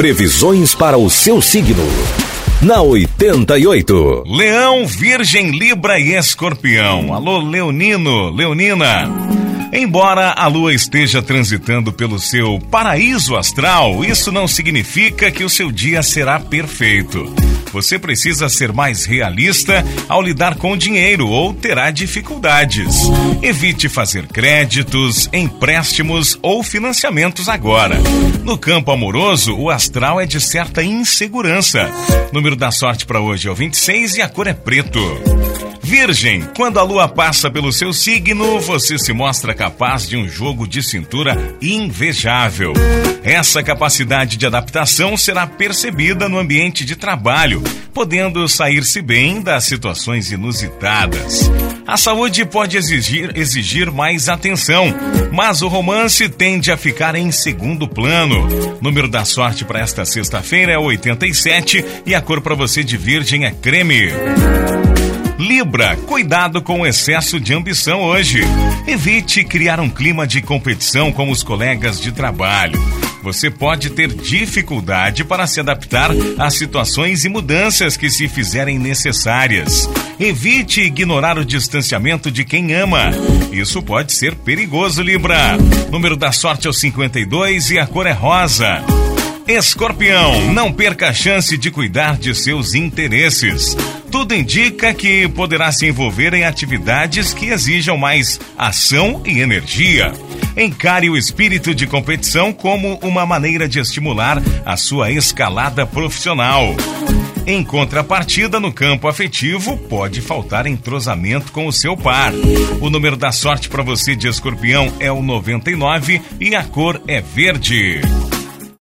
Previsões para o seu signo. Na 88. Leão, Virgem, Libra e Escorpião. Alô, Leonino, Leonina. Embora a lua esteja transitando pelo seu paraíso astral, isso não significa que o seu dia será perfeito. Você precisa ser mais realista ao lidar com o dinheiro ou terá dificuldades. Evite fazer créditos, empréstimos ou financiamentos agora. No campo amoroso, o astral é de certa insegurança. Número da sorte para hoje é o 26 e a cor é preto. Virgem, quando a lua passa pelo seu signo, você se mostra capaz de um jogo de cintura invejável. Essa capacidade de adaptação será percebida no ambiente de trabalho, podendo sair-se bem das situações inusitadas. A saúde pode exigir, exigir mais atenção, mas o romance tende a ficar em segundo plano. Número da sorte para esta sexta-feira é 87 e a cor para você de virgem é creme. Libra, cuidado com o excesso de ambição hoje. Evite criar um clima de competição com os colegas de trabalho. Você pode ter dificuldade para se adaptar a situações e mudanças que se fizerem necessárias. Evite ignorar o distanciamento de quem ama. Isso pode ser perigoso, Libra. Número da sorte é o 52 e a cor é rosa. Escorpião, não perca a chance de cuidar de seus interesses. Tudo indica que poderá se envolver em atividades que exijam mais ação e energia. Encare o espírito de competição como uma maneira de estimular a sua escalada profissional. Em contrapartida, no campo afetivo, pode faltar entrosamento com o seu par. O número da sorte para você de escorpião é o 99 e a cor é verde.